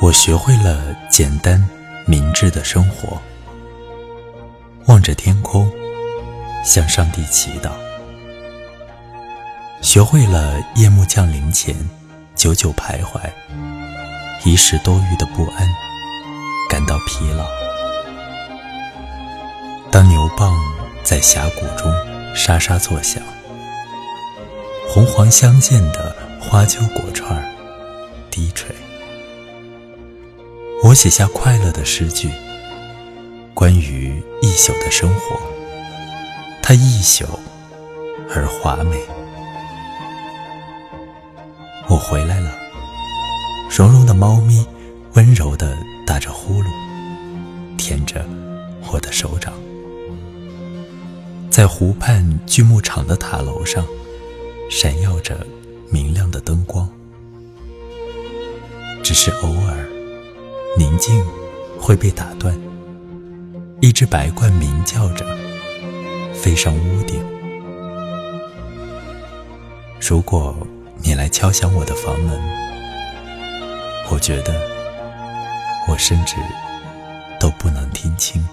我学会了简单明智的生活，望着天空，向上帝祈祷。学会了夜幕降临前，久久徘徊，一时多余的不安，感到疲劳。当牛蒡在峡谷中沙沙作响，红黄相间的花椒果串低垂。我写下快乐的诗句，关于一宿的生活。它一宿而华美。我回来了，绒绒的猫咪温柔地打着呼噜，舔着我的手掌。在湖畔锯木厂的塔楼上，闪耀着明亮的灯光。只是偶。宁静会被打断，一只白鹳鸣叫着，飞上屋顶。如果你来敲响我的房门，我觉得我甚至都不能听清。